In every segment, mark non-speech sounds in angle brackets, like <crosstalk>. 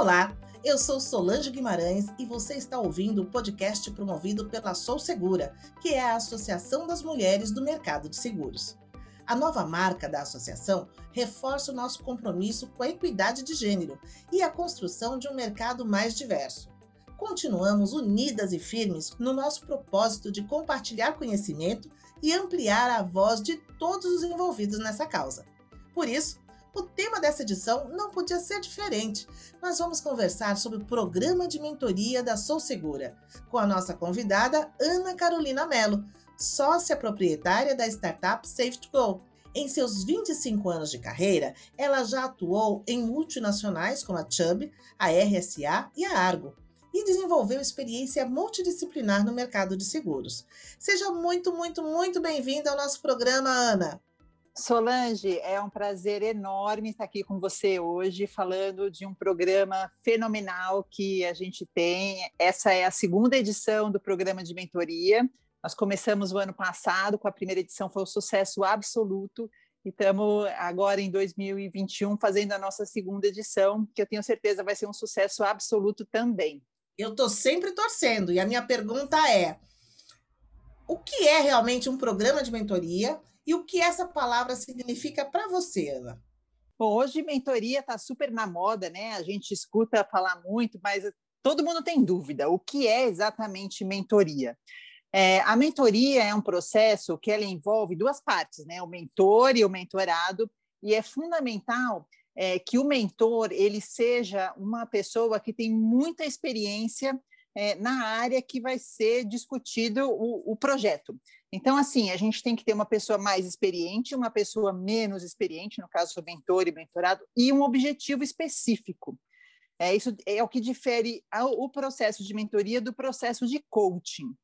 Olá, eu sou Solange Guimarães e você está ouvindo o podcast promovido pela Sou Segura, que é a Associação das Mulheres do Mercado de Seguros. A nova marca da associação reforça o nosso compromisso com a equidade de gênero e a construção de um mercado mais diverso. Continuamos unidas e firmes no nosso propósito de compartilhar conhecimento e ampliar a voz de todos os envolvidos nessa causa. Por isso, o tema dessa edição não podia ser diferente. Nós vamos conversar sobre o programa de mentoria da Sou Segura, com a nossa convidada Ana Carolina Mello, sócia proprietária da startup Safe to Go. Em seus 25 anos de carreira, ela já atuou em multinacionais como a Chubb, a RSA e a Argo e desenvolveu experiência multidisciplinar no mercado de seguros. Seja muito, muito, muito bem-vinda ao nosso programa, Ana. Solange, é um prazer enorme estar aqui com você hoje, falando de um programa fenomenal que a gente tem. Essa é a segunda edição do programa de mentoria. Nós começamos o ano passado com a primeira edição, foi um sucesso absoluto. E estamos agora em 2021 fazendo a nossa segunda edição, que eu tenho certeza vai ser um sucesso absoluto também. Eu estou sempre torcendo, e a minha pergunta é: o que é realmente um programa de mentoria e o que essa palavra significa para você, Ana? Bom, hoje mentoria está super na moda, né? A gente escuta falar muito, mas todo mundo tem dúvida. O que é exatamente mentoria? É, a mentoria é um processo que ela envolve duas partes, né? O mentor e o mentorado, e é fundamental é, que o mentor ele seja uma pessoa que tem muita experiência é, na área que vai ser discutido o, o, projeto. Então, assim, a gente tem que ter uma pessoa mais experiente, uma pessoa menos experiente, no caso, o mentor e mentorado, e um objetivo específico. É, isso é o que difere o processo de mentoria do processo de coaching.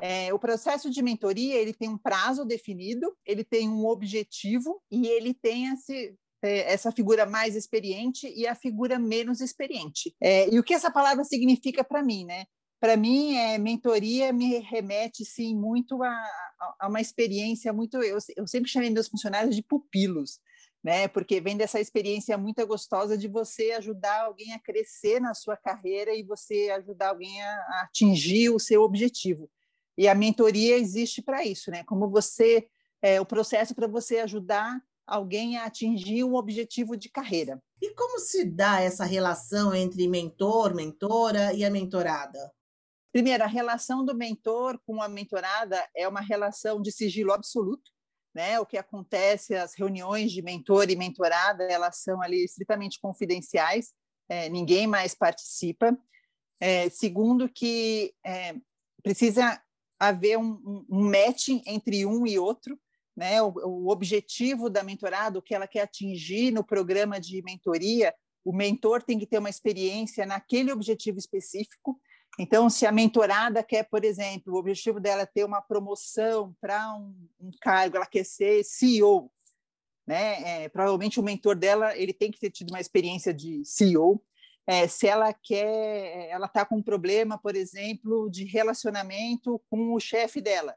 É, o processo de mentoria ele tem um prazo definido, ele tem um objetivo e ele tem esse, é, essa figura mais experiente e a figura menos experiente. É, e o que essa palavra significa para mim, né? Para mim, é, mentoria me remete, sim, muito a, a uma experiência muito... Eu, eu sempre chamei meus funcionários de pupilos, né? Porque vem dessa experiência muito gostosa de você ajudar alguém a crescer na sua carreira e você ajudar alguém a, a atingir o seu objetivo. E a mentoria existe para isso, né? Como você... É, o processo para você ajudar alguém a atingir um objetivo de carreira. E como se dá essa relação entre mentor, mentora e a mentorada? Primeiro, a relação do mentor com a mentorada é uma relação de sigilo absoluto. Né? O que acontece, as reuniões de mentor e mentorada, elas são ali estritamente confidenciais, é, ninguém mais participa. É, segundo, que é, precisa haver um, um matching entre um e outro, né, o, o, objetivo da mentorada, o que ela quer atingir no programa de mentoria, o mentor tem que ter uma experiência naquele objetivo específico. Então, se a mentorada quer, por exemplo, o objetivo dela é ter uma promoção para um, um, cargo, ela quer ser CEO, né? É, provavelmente o mentor dela ele tem que ter tido uma experiência de CEO. É, se ela quer, ela está com um problema, por exemplo, de relacionamento com o chefe dela,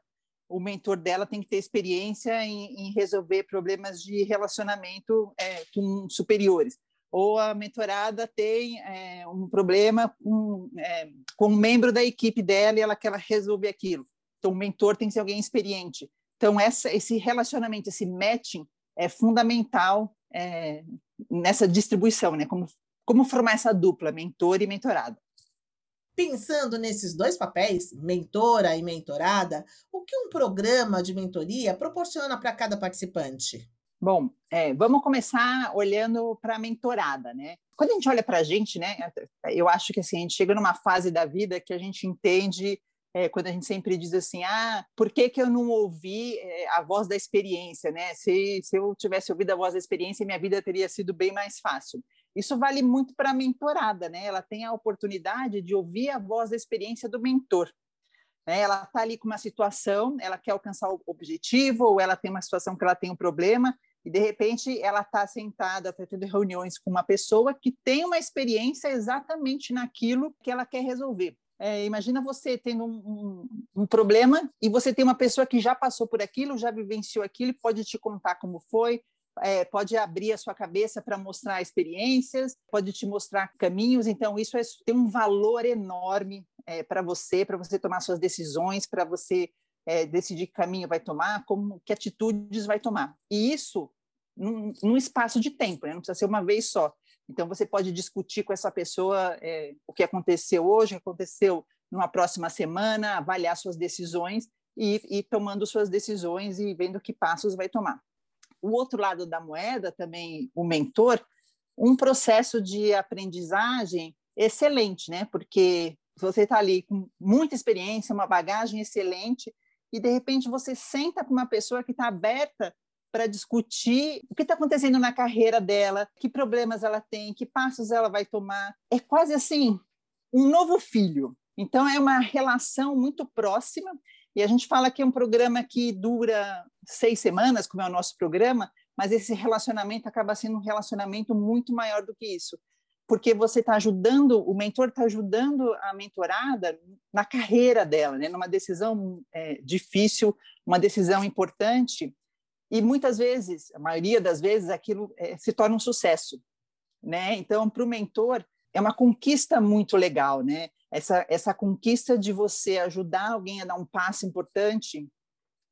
o mentor dela tem que ter experiência em, em resolver problemas de relacionamento é, com superiores. Ou a mentorada tem é, um problema com, é, com um membro da equipe dela e ela quer resolver aquilo. Então, o mentor tem que ser alguém experiente. Então, essa, esse relacionamento, esse matching é fundamental é, nessa distribuição, né? Como, como formar essa dupla, mentor e mentorado. Pensando nesses dois papéis, mentora e mentorada, o que um programa de mentoria proporciona para cada participante? Bom, é, vamos começar olhando para a mentorada, né? Quando a gente olha para a gente, né, eu acho que assim, a gente chega numa fase da vida que a gente entende é, quando a gente sempre diz assim, ah, por que, que eu não ouvi é, a voz da experiência, né? Se, se eu tivesse ouvido a voz da experiência, minha vida teria sido bem mais fácil. Isso vale muito para a mentorada, né? Ela tem a oportunidade de ouvir a voz da experiência do mentor. Né? Ela está ali com uma situação, ela quer alcançar o objetivo, ou ela tem uma situação que ela tem um problema, e de repente ela está sentada, está tendo reuniões com uma pessoa que tem uma experiência exatamente naquilo que ela quer resolver. É, imagina você tendo um, um, um, problema e você tem uma pessoa que já passou por aquilo, já vivenciou aquilo, pode te contar como foi, é, pode abrir a sua cabeça para mostrar experiências, pode te mostrar caminhos. Então, isso é, tem um valor enorme é, para você, para você tomar suas decisões, para você é, decidir que caminho vai tomar, como que atitudes vai tomar. E isso num, num espaço de tempo, né? não precisa ser uma vez só. Então, você pode discutir com essa pessoa é, o que aconteceu hoje, o que aconteceu numa próxima semana, avaliar suas decisões e ir tomando suas decisões e vendo que passos vai tomar. O outro lado da moeda, também o mentor, um processo de aprendizagem excelente, né? Porque você está ali com muita experiência, uma bagagem excelente, e de repente você senta com uma pessoa que está aberta para discutir o que está acontecendo na carreira dela, que problemas ela tem, que passos ela vai tomar. É quase assim um novo filho. Então é uma relação muito próxima e a gente fala que é um programa que dura seis semanas, como é o nosso programa, mas esse relacionamento acaba sendo um relacionamento muito maior do que isso, porque você está ajudando, o mentor está ajudando a mentorada na carreira dela, né? numa decisão é, difícil, uma decisão importante, e muitas vezes, a maioria das vezes, aquilo é, se torna um sucesso. Né? Então, para o mentor, é uma conquista muito legal, né? Essa, essa conquista de você ajudar alguém a dar um passo importante,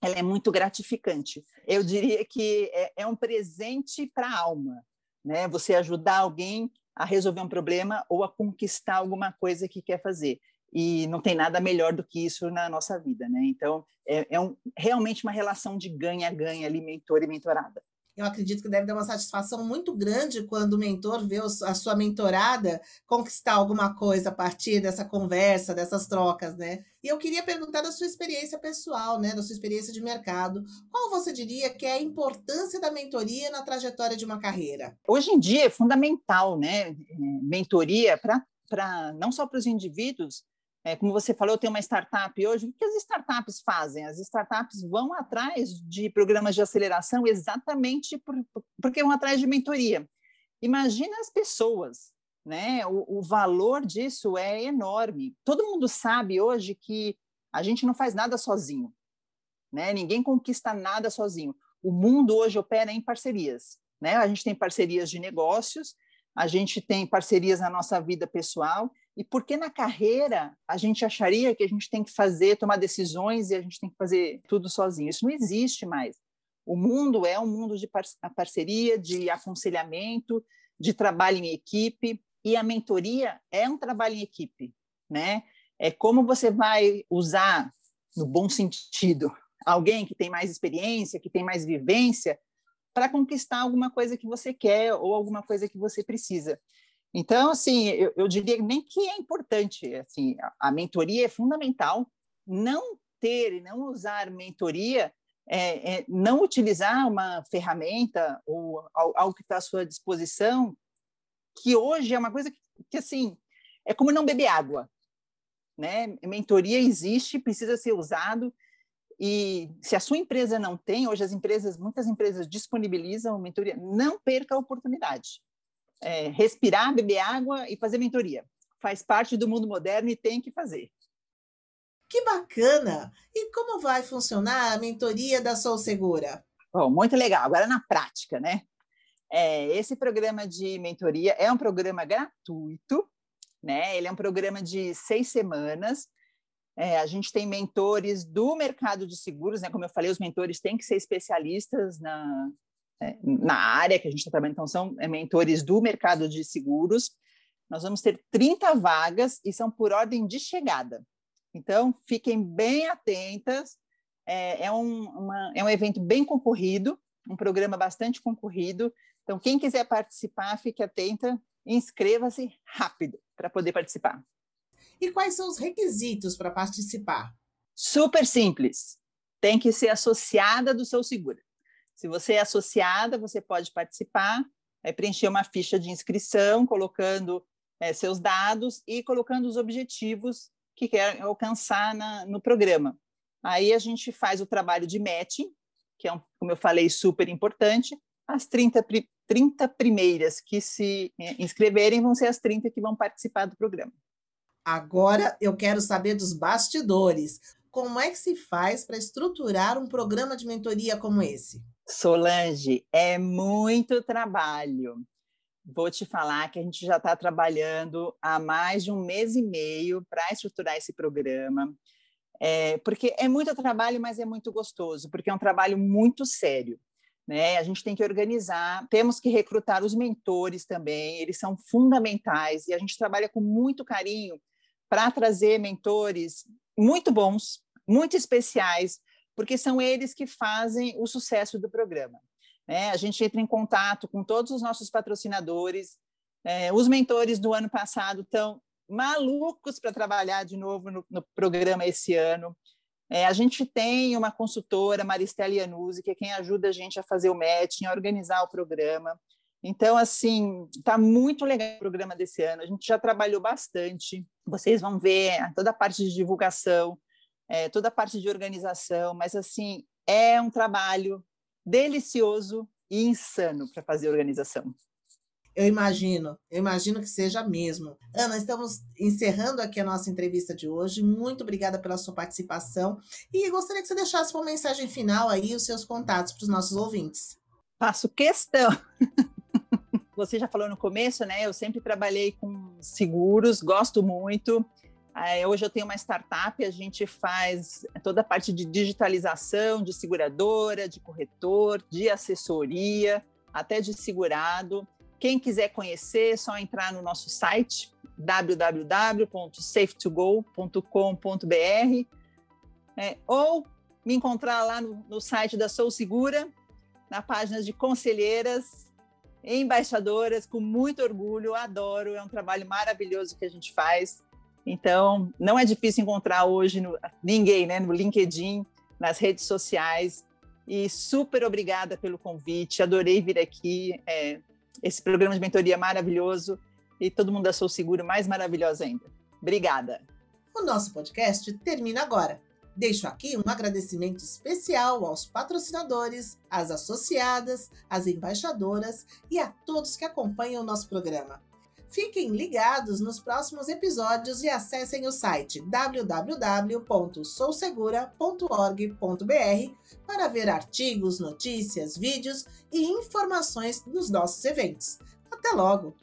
ela é muito gratificante. Eu diria que é, é um presente para a alma, né? Você ajudar alguém a resolver um problema ou a conquistar alguma coisa que quer fazer. E não tem nada melhor do que isso na nossa vida, né? Então, é, é um, realmente uma relação de ganha-ganha ali, mentor e mentorada eu acredito que deve dar uma satisfação muito grande quando o mentor vê a sua mentorada conquistar alguma coisa a partir dessa conversa, dessas trocas, né? E eu queria perguntar da sua experiência pessoal, né, da sua experiência de mercado. Qual você diria que é a importância da mentoria na trajetória de uma carreira? Hoje em dia é fundamental, né, mentoria para não só para os indivíduos, é, como você falou, eu tenho uma startup hoje. O que as startups fazem? As startups vão atrás de programas de aceleração exatamente por, porque vão atrás de mentoria. Imagina as pessoas, né? O, o valor disso é enorme. Todo mundo sabe hoje que a gente não faz nada sozinho, né? Ninguém conquista nada sozinho. O mundo hoje opera em parcerias, né? A gente tem parcerias de negócios, a gente tem parcerias na nossa vida pessoal e por que na carreira a gente acharia que a gente tem que fazer, tomar decisões e a gente tem que fazer tudo sozinho? Isso não existe mais. O mundo é um mundo de parceria, de aconselhamento, de trabalho em equipe, e a mentoria é um trabalho em equipe, né? É como você vai usar, no bom sentido, alguém que tem mais experiência, que tem mais vivência, para conquistar alguma coisa que você quer ou alguma coisa que você precisa. Então, assim, eu, eu diria nem que é importante, assim, a, a mentoria é fundamental. Não ter e não usar mentoria é, é, não utilizar uma ferramenta ou algo que está à sua disposição, que hoje é uma coisa que, que, assim, é como não beber água, né? Mentoria existe, precisa ser usado, e se a sua empresa não tem, hoje as empresas, muitas empresas disponibilizam mentoria, não perca a oportunidade é, respirar, beber água e fazer mentoria. Faz parte do mundo moderno e tem que fazer. Que bacana! E como vai funcionar a mentoria da Sou Segura? Bom, muito legal. Agora na prática, né? É, esse programa de mentoria é um programa gratuito, né? Ele é um programa de seis semanas. É, a gente tem mentores do mercado de seguros, né? Como eu falei, os mentores têm que ser especialistas na, na área que a gente está trabalhando, então são é, mentores do mercado de seguros. Nós vamos ter 30 vagas e são por ordem de chegada. Então, fiquem bem atentas. É, é, um, uma, é um evento bem concorrido, um programa bastante concorrido. Então, quem quiser participar, fique atenta, inscreva-se rápido para poder participar. E quais são os requisitos para participar? Super simples. Tem que ser associada do seu seguro. Se você é associada, você pode participar, é, preencher uma ficha de inscrição, colocando é, seus dados e colocando os objetivos que quer alcançar na, no programa. Aí a gente faz o trabalho de matching, que é, um, como eu falei, super importante. As 30, 30 primeiras que se é, inscreverem vão ser as 30 que vão participar do programa. Agora eu quero saber dos bastidores como é que se faz para estruturar um programa de mentoria como esse? Solange, é muito trabalho. Vou te falar que a gente já está trabalhando há mais de um mês e meio para estruturar esse programa. É, porque é muito trabalho, mas é muito gostoso, porque é um trabalho muito sério. Né? A gente tem que organizar, temos que recrutar os mentores também, eles são fundamentais e a gente trabalha com muito carinho para trazer mentores muito bons, muito especiais, porque são eles que fazem o sucesso do programa. Né? A gente entra em contato com todos os nossos patrocinadores. É, os mentores do ano passado estão malucos para trabalhar de novo no, no programa esse ano. É, a gente tem uma consultora, Maristela Iannuzzi, que é quem ajuda a gente a fazer o matching, a organizar o programa. Então, assim, está muito legal o programa desse ano. A gente já trabalhou bastante. Vocês vão ver toda a parte de divulgação, é, toda a parte de organização, mas, assim, é um trabalho delicioso e insano para fazer organização. Eu imagino, eu imagino que seja mesmo. Ana, estamos encerrando aqui a nossa entrevista de hoje. Muito obrigada pela sua participação e gostaria que você deixasse uma mensagem final aí, os seus contatos para os nossos ouvintes. Faço questão. <laughs> Você já falou no começo, né? Eu sempre trabalhei com seguros, gosto muito. Hoje eu tenho uma startup, a gente faz toda a parte de digitalização de seguradora, de corretor, de assessoria, até de segurado. Quem quiser conhecer, é só entrar no nosso site www.safetogo.com.br é, ou me encontrar lá no, no site da Sou Segura, na página de conselheiras, embaixadoras, com muito orgulho, adoro, é um trabalho maravilhoso que a gente faz. Então, não é difícil encontrar hoje no, ninguém, né, no LinkedIn, nas redes sociais. E super obrigada pelo convite, adorei vir aqui. É, esse programa de mentoria maravilhoso e todo mundo da Sou Seguro mais maravilhosa ainda. Obrigada. O nosso podcast termina agora. Deixo aqui um agradecimento especial aos patrocinadores, às associadas, às embaixadoras e a todos que acompanham o nosso programa. Fiquem ligados nos próximos episódios e acessem o site www.sousegura.org.br para ver artigos, notícias, vídeos e informações dos nossos eventos. Até logo!